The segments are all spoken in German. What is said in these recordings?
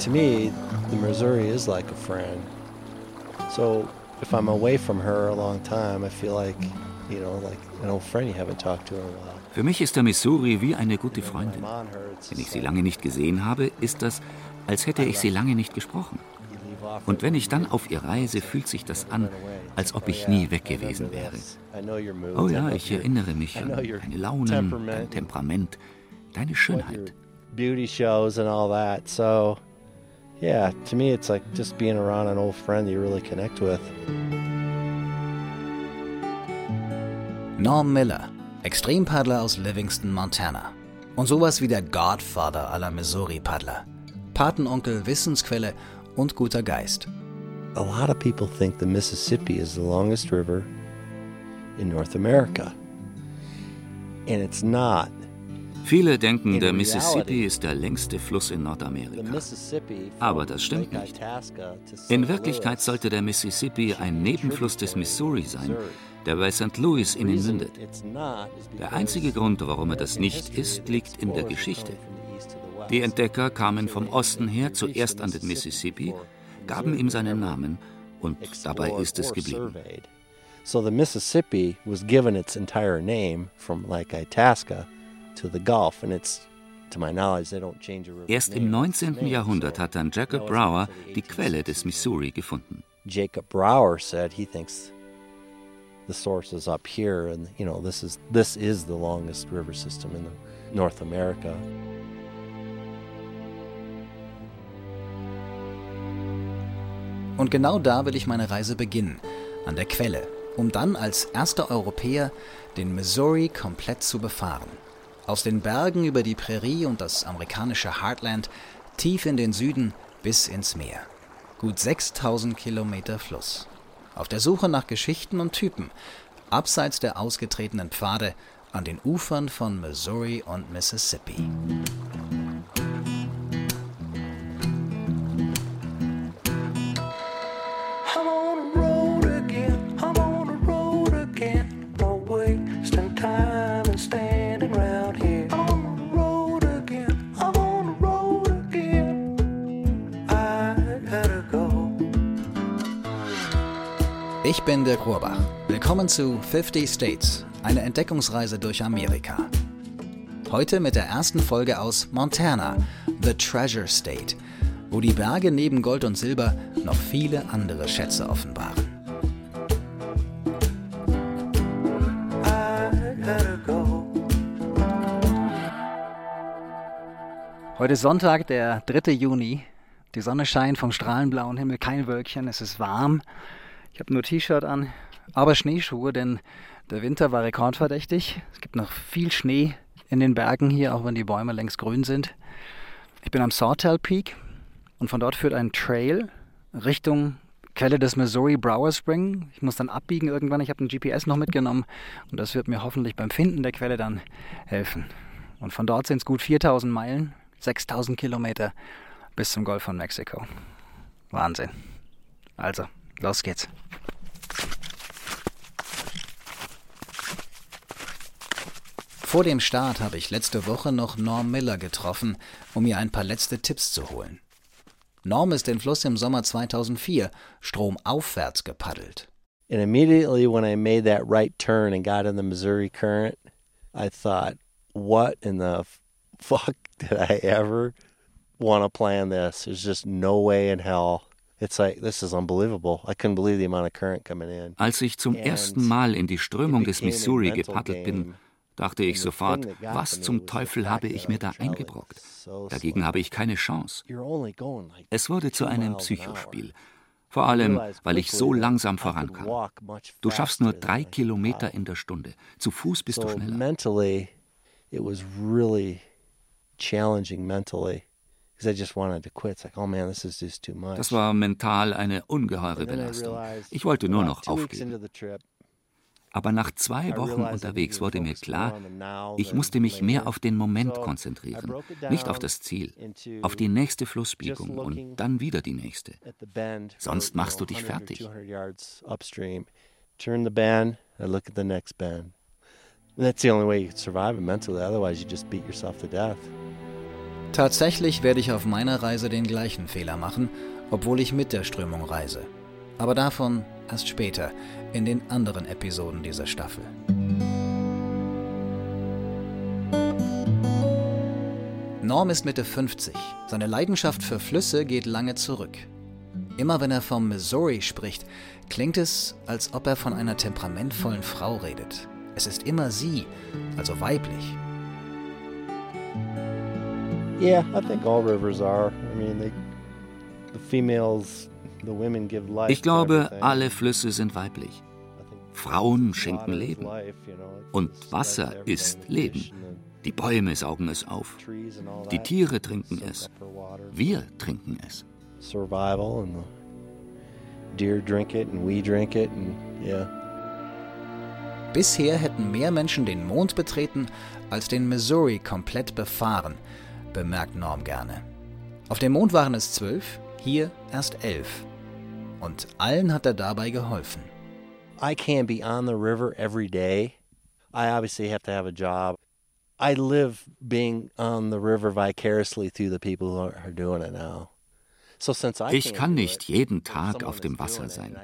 to me, the Missouri is like a friend. So if I'm away from her a long time, I feel like, you know, like an old friend you haven't talked to in a while. Für mich ist der Missouri wie eine gute Freundin. Wenn ich sie lange nicht gesehen habe, ist das, als hätte ich sie lange nicht gesprochen. Und wenn ich dann auf ihr reise, fühlt sich das an, als ob ich nie weg gewesen wäre. Oh ja, ich erinnere mich an deine Launen, dein Temperament, deine Schönheit. Beauty shows and all that. So, yeah, to me it's like just being around an old friend you really connect with. Norm Miller, Extrempaddler aus Livingston, Montana. Und sowas wie der Godfather aller Missouri-Paddler. Patenonkel, Wissensquelle und guter Geist. A lot of people think the Mississippi is the longest river in North America. And it's not. Viele denken, der Mississippi ist der längste Fluss in Nordamerika. Aber das stimmt nicht. In Wirklichkeit sollte der Mississippi ein Nebenfluss des Missouri sein, der bei St. Louis in ihn mündet. Der einzige Grund, warum er das nicht ist, liegt in der Geschichte. Die Entdecker kamen vom Osten her zuerst an den Mississippi, gaben ihm seinen Namen und dabei ist es geblieben. So the Mississippi was given its entire name from like Itasca to the Gulf and it's Erst im 19. Jahrhundert hat dann Jacob Brower die Quelle des Missouri gefunden. Jacob Brower said he thinks the source is up here and you know this is this is the longest river system in North America. Und genau da will ich meine Reise beginnen, an der Quelle, um dann als erster Europäer den Missouri komplett zu befahren. Aus den Bergen über die Prärie und das amerikanische Heartland tief in den Süden bis ins Meer. Gut 6000 Kilometer Fluss. Auf der Suche nach Geschichten und Typen, abseits der ausgetretenen Pfade an den Ufern von Missouri und Mississippi. Dirk Rohrbach. Willkommen zu 50 States, eine Entdeckungsreise durch Amerika. Heute mit der ersten Folge aus Montana, The Treasure State, wo die Berge neben Gold und Silber noch viele andere Schätze offenbaren. Heute ist Sonntag, der 3. Juni. Die Sonne scheint vom strahlenblauen Himmel, kein Wölkchen, es ist warm. Ich habe nur T-Shirt an, aber Schneeschuhe, denn der Winter war rekordverdächtig. Es gibt noch viel Schnee in den Bergen hier, auch wenn die Bäume längst grün sind. Ich bin am Sawtell Peak und von dort führt ein Trail Richtung Quelle des Missouri Brower Spring. Ich muss dann abbiegen irgendwann. Ich habe ein GPS noch mitgenommen und das wird mir hoffentlich beim Finden der Quelle dann helfen. Und von dort sind es gut 4000 Meilen, 6000 Kilometer bis zum Golf von Mexiko. Wahnsinn. Also, Los geht's. Vor dem Start habe ich letzte Woche noch Norm Miller getroffen, um mir ein paar letzte Tipps zu holen. Norm ist den Fluss im Sommer 2004 stromaufwärts gepaddelt. And immediately when I made that right turn and got in the Missouri Current, I thought, what in the fuck did I ever want to plan this? There's just no way in hell als ich zum ersten Mal in die Strömung des Missouri gepaddelt bin, dachte ich sofort, was zum Teufel habe ich mir da eingebrockt? Dagegen habe ich keine Chance. Es wurde zu einem Psychospiel. Vor allem, weil ich so langsam vorankam. Du schaffst nur drei Kilometer in der Stunde. Zu Fuß bist du schneller. Das war mental eine ungeheure Belastung. Ich wollte nur noch aufgeben. Aber nach zwei Wochen unterwegs wurde mir klar, ich musste mich mehr auf den Moment konzentrieren, nicht auf das Ziel, auf die nächste Flussbiegung und dann wieder die nächste. Sonst machst du dich fertig. Turn the bend, I look at the next bend. And that's the only way you can survive it mentally, otherwise you just beat yourself to death. Tatsächlich werde ich auf meiner Reise den gleichen Fehler machen, obwohl ich mit der Strömung reise. Aber davon erst später, in den anderen Episoden dieser Staffel. Norm ist Mitte 50. Seine Leidenschaft für Flüsse geht lange zurück. Immer wenn er vom Missouri spricht, klingt es, als ob er von einer temperamentvollen Frau redet. Es ist immer sie, also weiblich. Yeah, I think all rivers are. I mean, they, the females, the women give life. Ich glaube, alle Flüsse sind weiblich. Frauen schenken Leben. Und Wasser ist Leben. Die Bäume saugen es auf. Die Tiere trinken es. Wir trinken es. Survival and the deer drink it and we drink it and yeah. Bisher hätten mehr Menschen den Mond betreten, als den Missouri komplett befahren bemerkt Norm gerne. Auf dem Mond waren es zwölf, hier erst elf. Und allen hat er dabei geholfen. I can't be on the river every day. I obviously have to have a job. I live being on the river vicariously through the people who are doing it now. Ich kann nicht jeden Tag auf dem Wasser sein.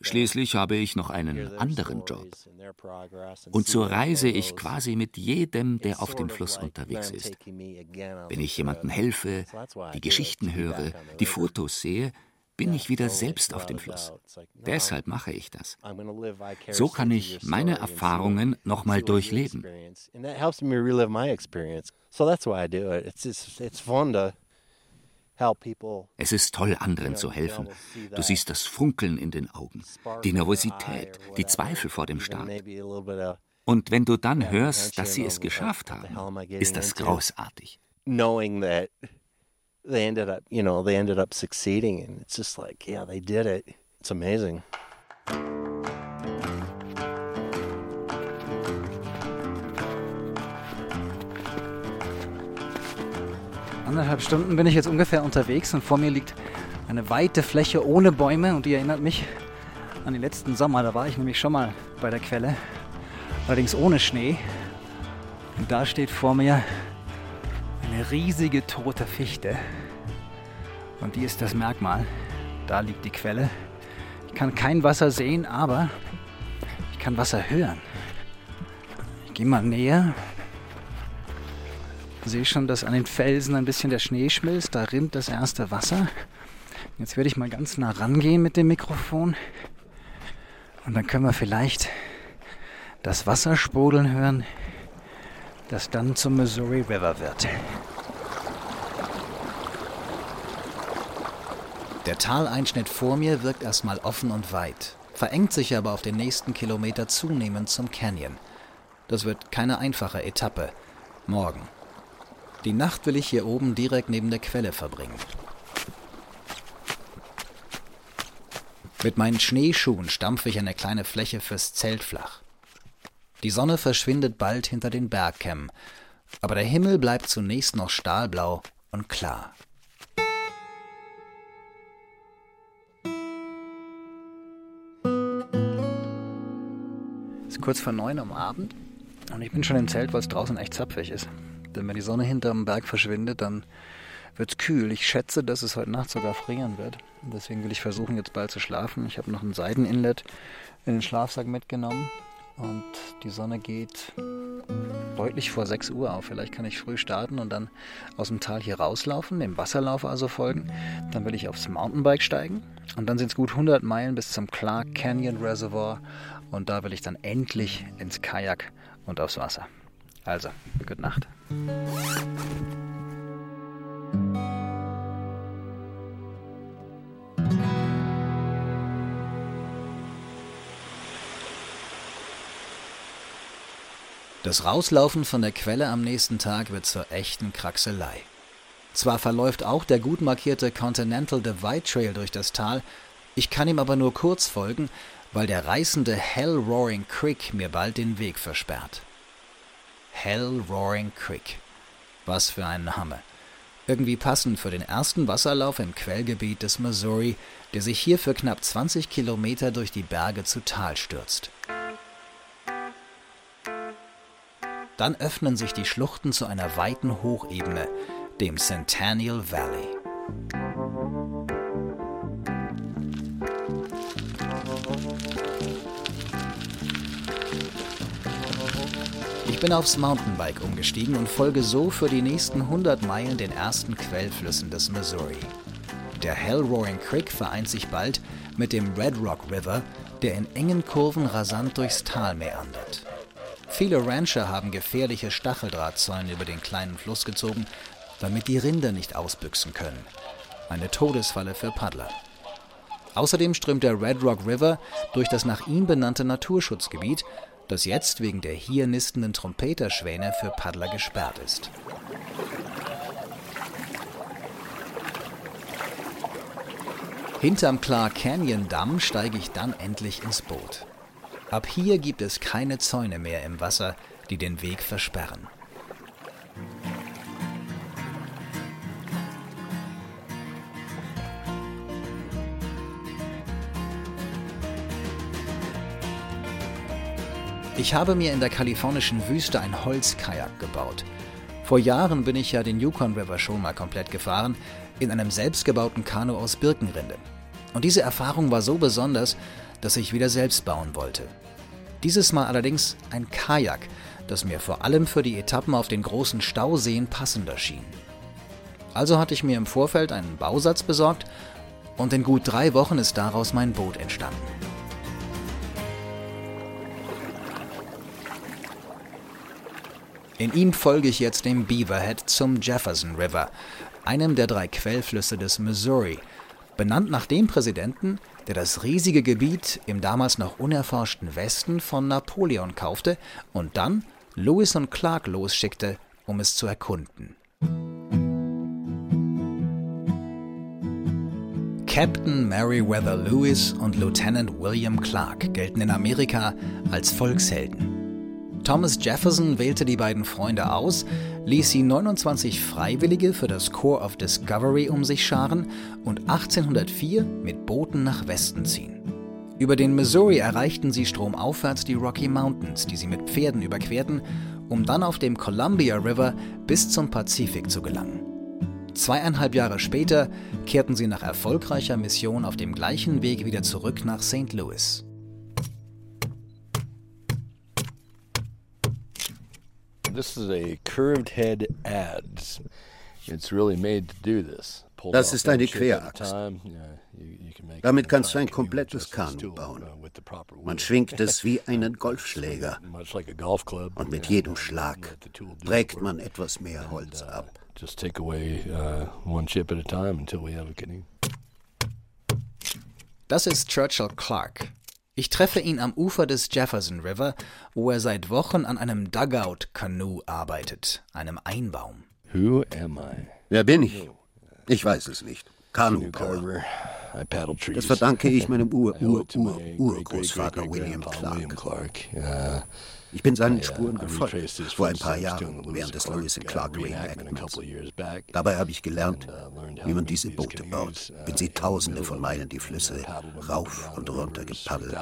Schließlich habe ich noch einen anderen Job. Und so reise ich quasi mit jedem, der auf dem Fluss unterwegs ist. Wenn ich jemandem helfe, die Geschichten höre, die Fotos sehe, bin ich wieder selbst auf dem Fluss. Deshalb mache ich das. So kann ich meine Erfahrungen nochmal durchleben. So that's why I do it. It's, it's, it's fun to es ist toll, anderen zu helfen. Du siehst das Funkeln in den Augen, die Nervosität, die Zweifel vor dem Start. Und wenn du dann hörst, dass sie es geschafft haben, ist das großartig. Knowing that they ended up, you know, they ended up succeeding and it's just like, yeah, they did it. It's amazing. Anderthalb Stunden bin ich jetzt ungefähr unterwegs und vor mir liegt eine weite Fläche ohne Bäume und die erinnert mich an den letzten Sommer. Da war ich nämlich schon mal bei der Quelle, allerdings ohne Schnee. Und da steht vor mir eine riesige tote Fichte. Und die ist das Merkmal. Da liegt die Quelle. Ich kann kein Wasser sehen, aber ich kann Wasser hören. Ich gehe mal näher sehe schon, dass an den Felsen ein bisschen der Schnee schmilzt. Da rinnt das erste Wasser. Jetzt werde ich mal ganz nah rangehen mit dem Mikrofon. Und dann können wir vielleicht das Wasser sprudeln hören, das dann zum Missouri River wird. Der Taleinschnitt vor mir wirkt erstmal offen und weit, verengt sich aber auf den nächsten Kilometer zunehmend zum Canyon. Das wird keine einfache Etappe. Morgen die Nacht will ich hier oben direkt neben der Quelle verbringen. Mit meinen Schneeschuhen stampfe ich eine kleine Fläche fürs Zelt flach. Die Sonne verschwindet bald hinter den Bergkämmen, aber der Himmel bleibt zunächst noch stahlblau und klar. Es ist kurz vor neun am Abend und ich bin schon im Zelt, weil es draußen echt zapfig ist. Denn wenn die Sonne hinterm Berg verschwindet, dann wird es kühl. Ich schätze, dass es heute Nacht sogar frieren wird. Deswegen will ich versuchen, jetzt bald zu schlafen. Ich habe noch ein Seideninlet in den Schlafsack mitgenommen. Und die Sonne geht deutlich vor 6 Uhr auf. Vielleicht kann ich früh starten und dann aus dem Tal hier rauslaufen, dem Wasserlauf also folgen. Dann will ich aufs Mountainbike steigen. Und dann sind es gut 100 Meilen bis zum Clark Canyon Reservoir. Und da will ich dann endlich ins Kajak und aufs Wasser. Also, gute Nacht. Das Rauslaufen von der Quelle am nächsten Tag wird zur echten Kraxelei. Zwar verläuft auch der gut markierte Continental Divide Trail durch das Tal, ich kann ihm aber nur kurz folgen, weil der reißende Hell Roaring Creek mir bald den Weg versperrt. Hell Roaring Creek. Was für ein Name. Irgendwie passend für den ersten Wasserlauf im Quellgebiet des Missouri, der sich hier für knapp 20 Kilometer durch die Berge zu Tal stürzt. Dann öffnen sich die Schluchten zu einer weiten Hochebene, dem Centennial Valley. Bin aufs Mountainbike umgestiegen und folge so für die nächsten 100 Meilen den ersten Quellflüssen des Missouri. Der Hell Roaring Creek vereint sich bald mit dem Red Rock River, der in engen Kurven rasant durchs Tal meandert. Viele Rancher haben gefährliche Stacheldrahtzäune über den kleinen Fluss gezogen, damit die Rinder nicht ausbüchsen können. Eine Todesfalle für Paddler. Außerdem strömt der Red Rock River durch das nach ihm benannte Naturschutzgebiet, das jetzt wegen der hier nistenden Trompeterschwäne für Paddler gesperrt ist. Hinterm Clark Canyon Damm steige ich dann endlich ins Boot. Ab hier gibt es keine Zäune mehr im Wasser, die den Weg versperren. Ich habe mir in der kalifornischen Wüste ein Holzkajak gebaut. Vor Jahren bin ich ja den Yukon River schon mal komplett gefahren, in einem selbstgebauten Kanu aus Birkenrinde. Und diese Erfahrung war so besonders, dass ich wieder selbst bauen wollte. Dieses Mal allerdings ein Kajak, das mir vor allem für die Etappen auf den großen Stauseen passender schien. Also hatte ich mir im Vorfeld einen Bausatz besorgt und in gut drei Wochen ist daraus mein Boot entstanden. In ihm folge ich jetzt dem Beaverhead zum Jefferson River, einem der drei Quellflüsse des Missouri, benannt nach dem Präsidenten, der das riesige Gebiet im damals noch unerforschten Westen von Napoleon kaufte und dann Lewis und Clark losschickte, um es zu erkunden. Captain Meriwether Lewis und Lieutenant William Clark gelten in Amerika als Volkshelden. Thomas Jefferson wählte die beiden Freunde aus, ließ sie 29 Freiwillige für das Corps of Discovery um sich scharen und 1804 mit Booten nach Westen ziehen. Über den Missouri erreichten sie stromaufwärts die Rocky Mountains, die sie mit Pferden überquerten, um dann auf dem Columbia River bis zum Pazifik zu gelangen. Zweieinhalb Jahre später kehrten sie nach erfolgreicher Mission auf dem gleichen Weg wieder zurück nach St. Louis. This is a curved head adze. It's really made to do this. Das ist eine Querachse. Damit kannst du ein komplettes Kanu uh, bauen. Man schwingt es wie einen Golfschläger. Und mit jedem Schlag trägt man etwas mehr Holz uh, ab. Just take away uh, one chip at a time until we have a canoe. Das ist Churchill Clark, ich treffe ihn am Ufer des Jefferson River, wo er seit Wochen an einem Dugout-Kanu arbeitet, einem Einbaum. Who am I? Wer bin ich? Ich weiß es nicht. Kanubauer. Das verdanke ich meinem Ur-Ur-Ur-Urgroßvater William Clark. Ich bin seinen Spuren gefolgt, vor ein paar Jahren, während des Lewis and Clark Reenactments. Dabei habe ich gelernt, uh, wie man diese Boote baut. Bin sie tausende von Meilen die Flüsse rauf und runter gepaddelt.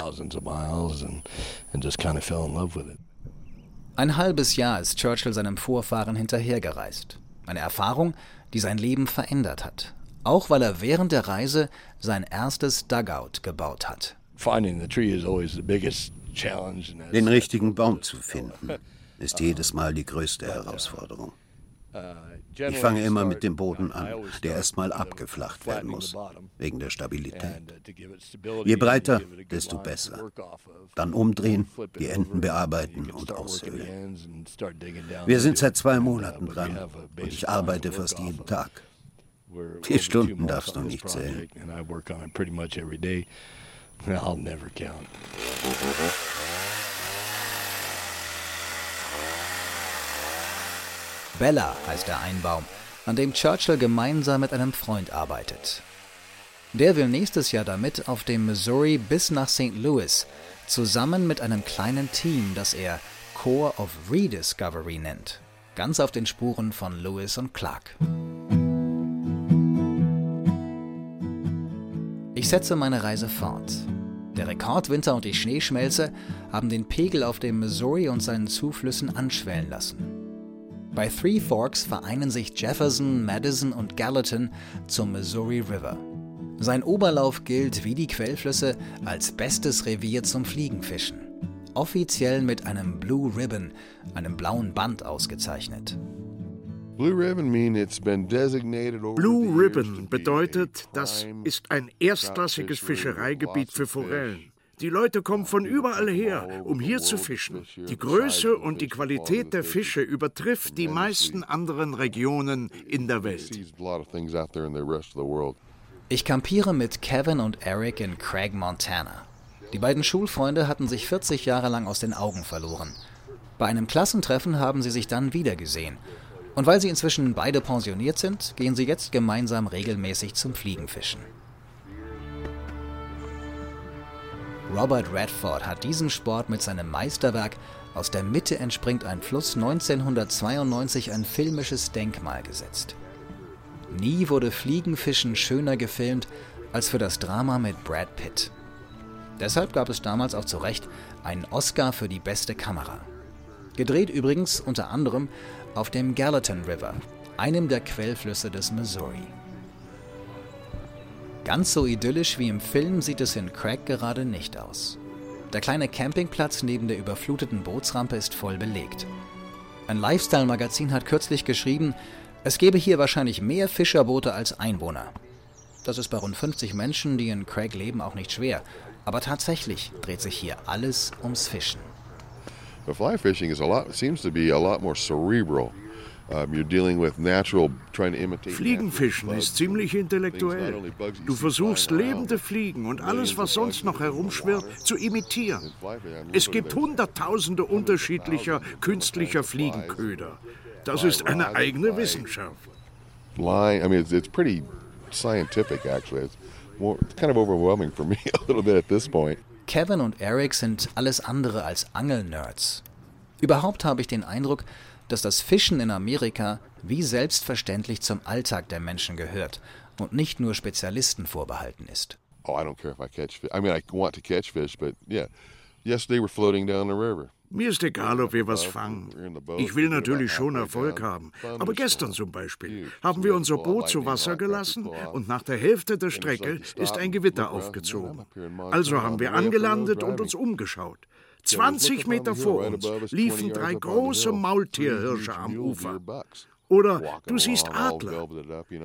Ein halbes Jahr ist Churchill seinem Vorfahren hinterhergereist. Eine Erfahrung, die sein Leben verändert hat. Auch weil er während der Reise sein erstes Dugout gebaut hat. Den richtigen Baum zu finden, ist jedes Mal die größte Herausforderung. Ich fange immer mit dem Boden an, der erstmal abgeflacht werden muss, wegen der Stabilität. Je breiter, desto besser. Dann umdrehen, die Enden bearbeiten und aushöhlen. Wir sind seit zwei Monaten dran und ich arbeite fast jeden Tag. Vier Stunden darfst du nicht zählen. I'll never count. Bella heißt der Einbaum, an dem Churchill gemeinsam mit einem Freund arbeitet. Der will nächstes Jahr damit auf dem Missouri bis nach St. Louis, zusammen mit einem kleinen Team, das er Corps of Rediscovery nennt, ganz auf den Spuren von Lewis und Clark. Ich setze meine Reise fort. Der Rekordwinter und die Schneeschmelze haben den Pegel auf dem Missouri und seinen Zuflüssen anschwellen lassen. Bei Three Forks vereinen sich Jefferson, Madison und Gallatin zum Missouri River. Sein Oberlauf gilt wie die Quellflüsse als bestes Revier zum Fliegenfischen. Offiziell mit einem Blue Ribbon, einem blauen Band ausgezeichnet. Blue Ribbon bedeutet, das ist ein erstklassiges Fischereigebiet für Forellen. Die Leute kommen von überall her, um hier zu fischen. Die Größe und die Qualität der Fische übertrifft die meisten anderen Regionen in der Welt. Ich kampiere mit Kevin und Eric in Craig, Montana. Die beiden Schulfreunde hatten sich 40 Jahre lang aus den Augen verloren. Bei einem Klassentreffen haben sie sich dann wiedergesehen. Und weil sie inzwischen beide pensioniert sind, gehen sie jetzt gemeinsam regelmäßig zum Fliegenfischen. Robert Redford hat diesen Sport mit seinem Meisterwerk Aus der Mitte entspringt ein Fluss 1992 ein filmisches Denkmal gesetzt. Nie wurde Fliegenfischen schöner gefilmt als für das Drama mit Brad Pitt. Deshalb gab es damals auch zu Recht einen Oscar für die beste Kamera. Gedreht übrigens unter anderem auf dem Gallatin River, einem der Quellflüsse des Missouri. Ganz so idyllisch wie im Film sieht es in Craig gerade nicht aus. Der kleine Campingplatz neben der überfluteten Bootsrampe ist voll belegt. Ein Lifestyle-Magazin hat kürzlich geschrieben, es gebe hier wahrscheinlich mehr Fischerboote als Einwohner. Das ist bei rund 50 Menschen, die in Craig leben, auch nicht schwer. Aber tatsächlich dreht sich hier alles ums Fischen. The fly fishing is a lot seems to be a lot more cerebral. Fliegenfischen ist ziemlich intellektuell. Du versuchst lebende Fliegen und alles, was sonst noch herumschwirrt, zu imitieren. Es gibt hunderttausende unterschiedlicher künstlicher Fliegenköder. Das ist eine eigene Wissenschaft. Lying, I mean, it's, it's pretty scientific actually. It's, more, it's kind of overwhelming for me a little bit at this point. Kevin und Eric sind alles andere als Angelnerds. Überhaupt habe ich den Eindruck, dass das Fischen in Amerika wie selbstverständlich zum Alltag der Menschen gehört und nicht nur Spezialisten vorbehalten ist. Oh, I don't care if I catch fish. I mean, I want to catch fish, but yeah. Yesterday we're floating down the river. Mir ist egal, ob wir was fangen. Ich will natürlich schon Erfolg haben. Aber gestern zum Beispiel haben wir unser Boot zu Wasser gelassen und nach der Hälfte der Strecke ist ein Gewitter aufgezogen. Also haben wir angelandet und uns umgeschaut. 20 Meter vor uns liefen drei große Maultierhirsche am Ufer. Oder du siehst Adler.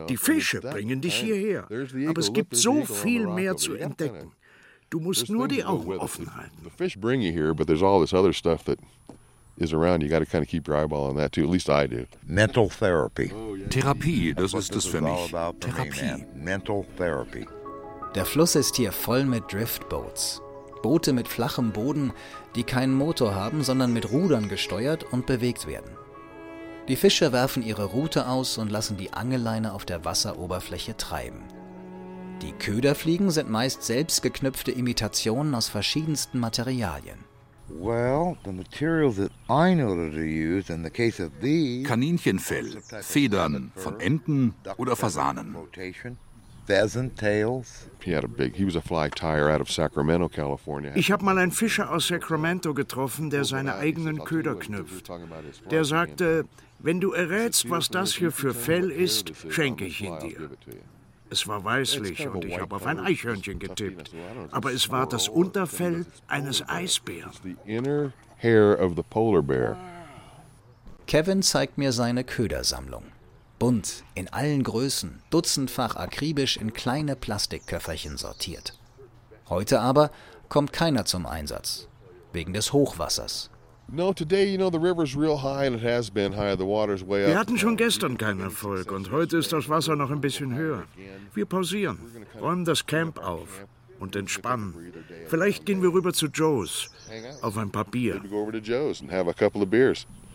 Die Fische bringen dich hierher. Aber es gibt so viel mehr zu entdecken. Du musst nur die Augen offen halten. The fish bring you here, but there's all this other stuff that is around. You got to kind of keep your eyeball on that too. At least I do. Mental therapy. Therapie, das ist es für mich. Therapie. Mental therapy. Der Fluss ist hier voll mit Driftboats. Boote mit flachem Boden, die keinen Motor haben, sondern mit Rudern gesteuert und bewegt werden. Die Fischer werfen ihre Rute aus und lassen die Angelleine auf der Wasseroberfläche treiben. Die Köderfliegen sind meist selbstgeknüpfte Imitationen aus verschiedensten Materialien. Kaninchenfell, Federn von Enten oder Fasanen. Ich habe mal einen Fischer aus Sacramento getroffen, der seine eigenen Köder knüpft. Der sagte, wenn du errätst, was das hier für Fell ist, schenke ich ihn dir. Es war weißlich und ich habe auf ein Eichhörnchen getippt. Aber es war das Unterfell eines Eisbären. Kevin zeigt mir seine Ködersammlung. Bunt, in allen Größen, dutzendfach akribisch in kleine Plastikköfferchen sortiert. Heute aber kommt keiner zum Einsatz, wegen des Hochwassers. Wir hatten schon gestern keinen Erfolg und heute ist das Wasser noch ein bisschen höher. Wir pausieren, räumen das Camp auf und entspannen. Vielleicht gehen wir rüber zu Joe's auf ein paar Bier.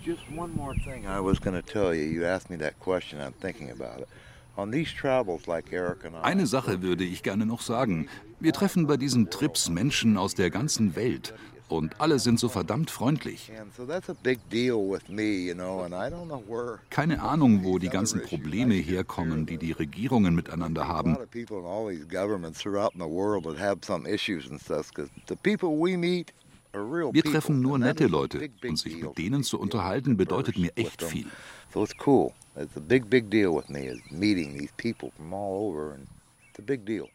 Just one more thing I was going to tell you. You asked me that question. I'm thinking about it. Eine Sache würde ich gerne noch sagen. Wir treffen bei diesen Trips Menschen aus der ganzen Welt. Und alle sind so verdammt freundlich. Keine Ahnung, wo die ganzen Probleme herkommen, die die Regierungen miteinander haben. Wir treffen nur nette Leute und sich mit denen zu unterhalten bedeutet mir echt viel. So it's cool. It's a big, big deal with me is meeting these people from all over and it's a big deal.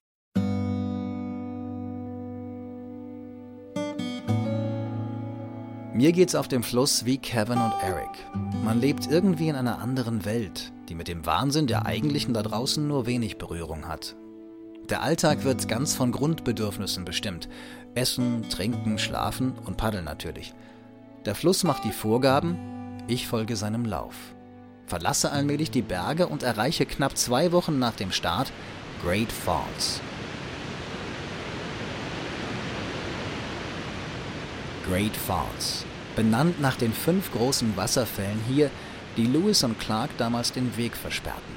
Mir geht's auf dem Fluss wie Kevin und Eric. Man lebt irgendwie in einer anderen Welt, die mit dem Wahnsinn der eigentlichen da draußen nur wenig Berührung hat. Der Alltag wird ganz von Grundbedürfnissen bestimmt. Essen, trinken, schlafen und paddeln natürlich. Der Fluss macht die Vorgaben, ich folge seinem Lauf. Verlasse allmählich die Berge und erreiche knapp zwei Wochen nach dem Start Great Falls. Great Falls, benannt nach den fünf großen Wasserfällen hier, die Lewis und Clark damals den Weg versperrten.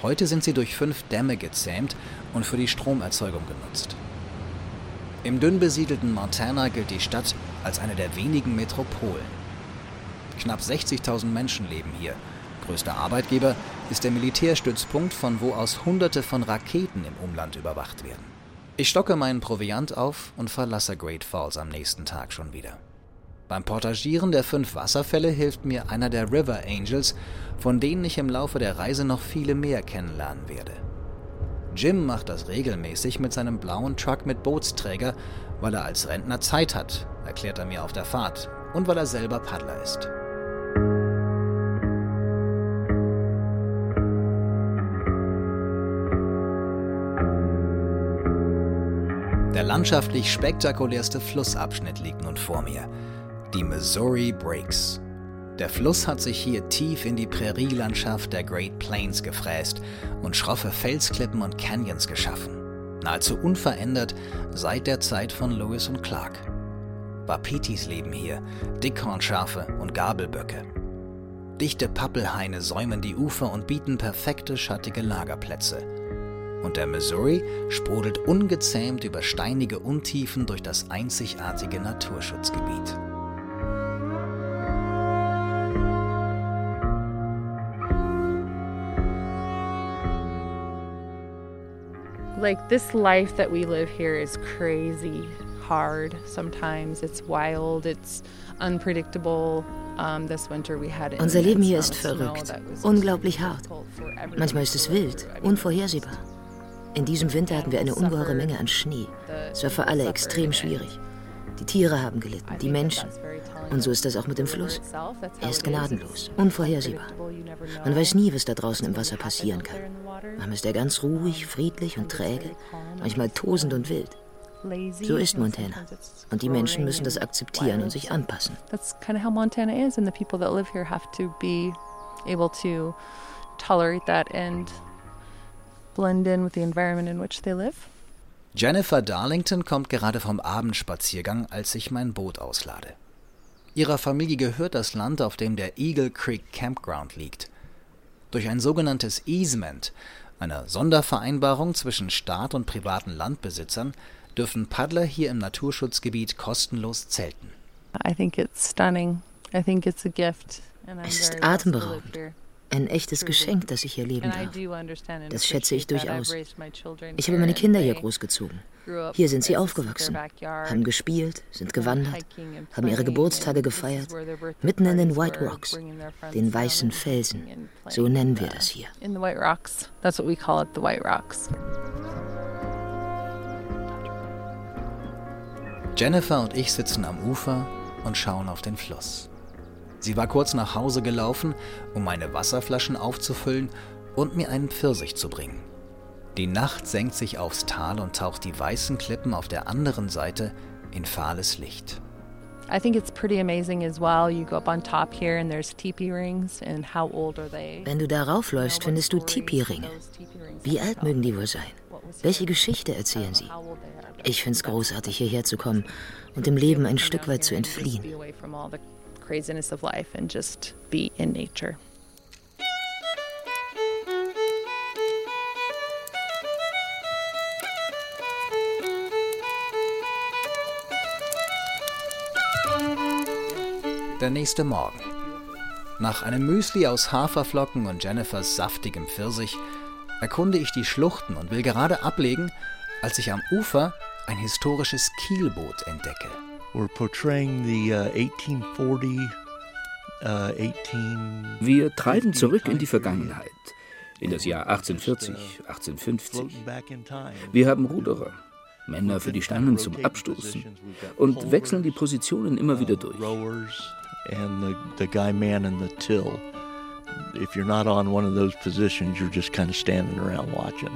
Heute sind sie durch fünf Dämme gezähmt und für die Stromerzeugung genutzt. Im dünn besiedelten Montana gilt die Stadt als eine der wenigen Metropolen. Knapp 60.000 Menschen leben hier. Größter Arbeitgeber ist der Militärstützpunkt, von wo aus Hunderte von Raketen im Umland überwacht werden. Ich stocke meinen Proviant auf und verlasse Great Falls am nächsten Tag schon wieder. Beim Portagieren der fünf Wasserfälle hilft mir einer der River Angels, von denen ich im Laufe der Reise noch viele mehr kennenlernen werde. Jim macht das regelmäßig mit seinem blauen Truck mit Bootsträger, weil er als Rentner Zeit hat, erklärt er mir auf der Fahrt, und weil er selber Paddler ist. Der landschaftlich spektakulärste Flussabschnitt liegt nun vor mir. Die Missouri Breaks. Der Fluss hat sich hier tief in die Prärielandschaft der Great Plains gefräst und schroffe Felsklippen und Canyons geschaffen. Nahezu unverändert seit der Zeit von Lewis und Clark. Wapitis leben hier, Dickhornschafe und Gabelböcke. Dichte Pappelhaine säumen die Ufer und bieten perfekte schattige Lagerplätze und der Missouri sprudelt ungezähmt über steinige Untiefen durch das einzigartige Naturschutzgebiet. Like this life that we live here is crazy hard sometimes. It's wild, it's unpredictable. Unser Leben hier ist verrückt, unglaublich hart. Manchmal ist es wild, unvorhersehbar. In diesem Winter hatten wir eine ungeheure Menge an Schnee. Es war für alle extrem schwierig. Die Tiere haben gelitten, die Menschen. Und so ist das auch mit dem Fluss. Er ist gnadenlos, unvorhersehbar. Man weiß nie, was da draußen im Wasser passieren kann. Manchmal ist er ganz ruhig, friedlich und träge, manchmal tosend und wild. So ist Montana. Und die Menschen müssen das akzeptieren und sich anpassen. That's kind of how Montana is and the people that live here have to be able to tolerate that and blend in with the environment in which they live. Jennifer Darlington kommt gerade vom Abendspaziergang, als ich mein Boot auslade. Ihrer Familie gehört das Land, auf dem der Eagle Creek Campground liegt. Durch ein sogenanntes Easement, einer Sondervereinbarung zwischen Staat und privaten Landbesitzern, dürfen Paddler hier im Naturschutzgebiet kostenlos zelten. Es ist atemberaubend. Ein echtes Geschenk, dass ich hier leben darf. Das schätze ich durchaus. Ich habe meine Kinder hier großgezogen. Hier sind sie aufgewachsen, haben gespielt, sind gewandert, haben ihre Geburtstage gefeiert, mitten in den White Rocks, den weißen Felsen. So nennen wir das hier. Jennifer und ich sitzen am Ufer und schauen auf den Fluss. Sie war kurz nach Hause gelaufen, um meine Wasserflaschen aufzufüllen und mir einen Pfirsich zu bringen. Die Nacht senkt sich aufs Tal und taucht die weißen Klippen auf der anderen Seite in fahles Licht. I think it's pretty amazing as well. You go up on top here and there's teepee rings and how old are they? Wenn du darauf läufst, findest du Teepee-Ringe. Wie alt mögen die wohl sein? Welche Geschichte erzählen sie? Ich finde es großartig, hierher zu kommen und dem Leben ein Stück weit zu entfliehen craziness of life and just be in nature. Der nächste Morgen. Nach einem Müsli aus Haferflocken und Jennifers saftigem Pfirsich erkunde ich die Schluchten und will gerade ablegen, als ich am Ufer ein historisches Kielboot entdecke. We're portraying the uh, 1840 uh, wir treiben zurück in die Vergangenheit, in das Jahr 1840, 1850. Wir haben Ruderer, Männer für die Stangen zum Abstoßen und wechseln die Positionen immer wieder durch. If you're not on one of those positions, you're just kind of standing around watching.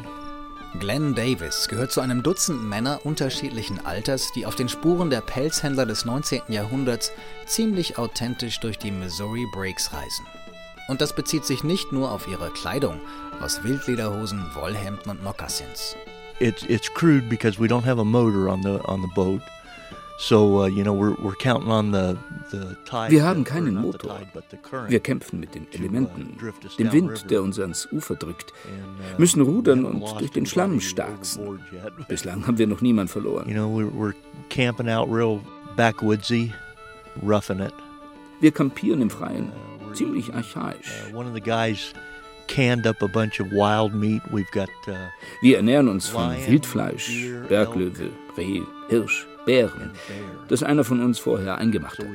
Glenn Davis gehört zu einem Dutzend Männer unterschiedlichen Alters, die auf den Spuren der Pelzhändler des 19. Jahrhunderts ziemlich authentisch durch die Missouri Breaks reisen. Und das bezieht sich nicht nur auf ihre Kleidung aus Wildlederhosen, Wollhemden und Moccasins. It's, it's crude because we don't have a motor on the, on the boat. Uh, Wir haben keinen Motor. Wir kämpfen mit den Elementen, dem Wind, der uns ans Ufer drückt, uh, müssen rudern und durch den Schlamm starksen. Bislang haben wir noch niemand verloren. Wir kampieren im Freien, uh, ziemlich archaisch. Wir ernähren uns von Wildfleisch, Berglöwe, Reh, Hirsch. Bären, das einer von uns vorher eingemacht hat.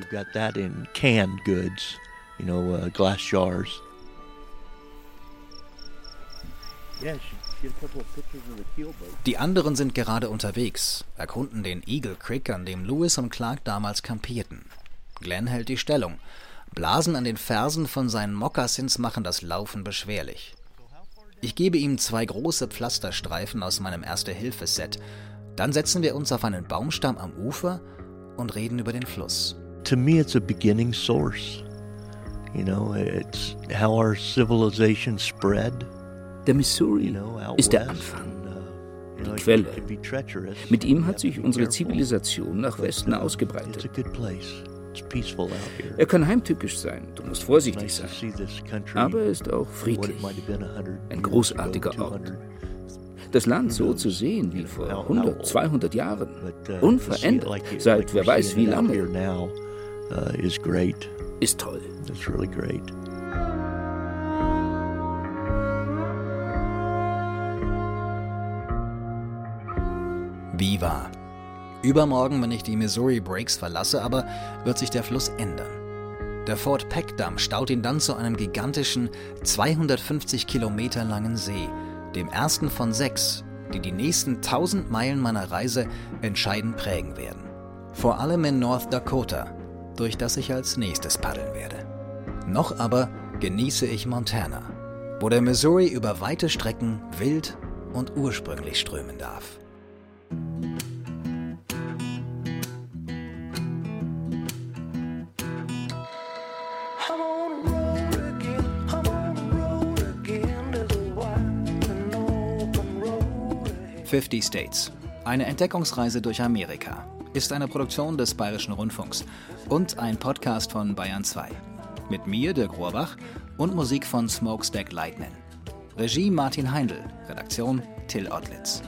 Die anderen sind gerade unterwegs, erkunden den Eagle Creek, an dem Lewis und Clark damals kampierten. Glenn hält die Stellung. Blasen an den Fersen von seinen Moccasins machen das Laufen beschwerlich. Ich gebe ihm zwei große Pflasterstreifen aus meinem Erste-Hilfe-Set dann setzen wir uns auf einen Baumstamm am Ufer und reden über den Fluss. To me it's a beginning source. You know, it's how our civilization spread. Der Missouri ist der Anfang, uh, die Quelle. Mit ihm hat sich unsere Zivilisation nach Westen ausgebreitet. Er kann heimtückisch sein, du musst vorsichtig sein, aber er ist auch friedlich, ein großartiger Ort das Land so zu sehen wie vor 100, 200 Jahren, unverändert seit wer weiß wie lange, ist toll. Viva. Übermorgen, wenn ich die Missouri Breaks verlasse, aber wird sich der Fluss ändern. Der Fort Peck Damm staut ihn dann zu einem gigantischen, 250 Kilometer langen See, dem ersten von sechs, die die nächsten 1000 Meilen meiner Reise entscheidend prägen werden. Vor allem in North Dakota, durch das ich als nächstes paddeln werde. Noch aber genieße ich Montana, wo der Missouri über weite Strecken wild und ursprünglich strömen darf. 50 States. Eine Entdeckungsreise durch Amerika ist eine Produktion des Bayerischen Rundfunks und ein Podcast von Bayern 2. Mit mir, Dirk Rohrbach, und Musik von Smokestack Lightning. Regie Martin Heindl, Redaktion Till Ottlitz.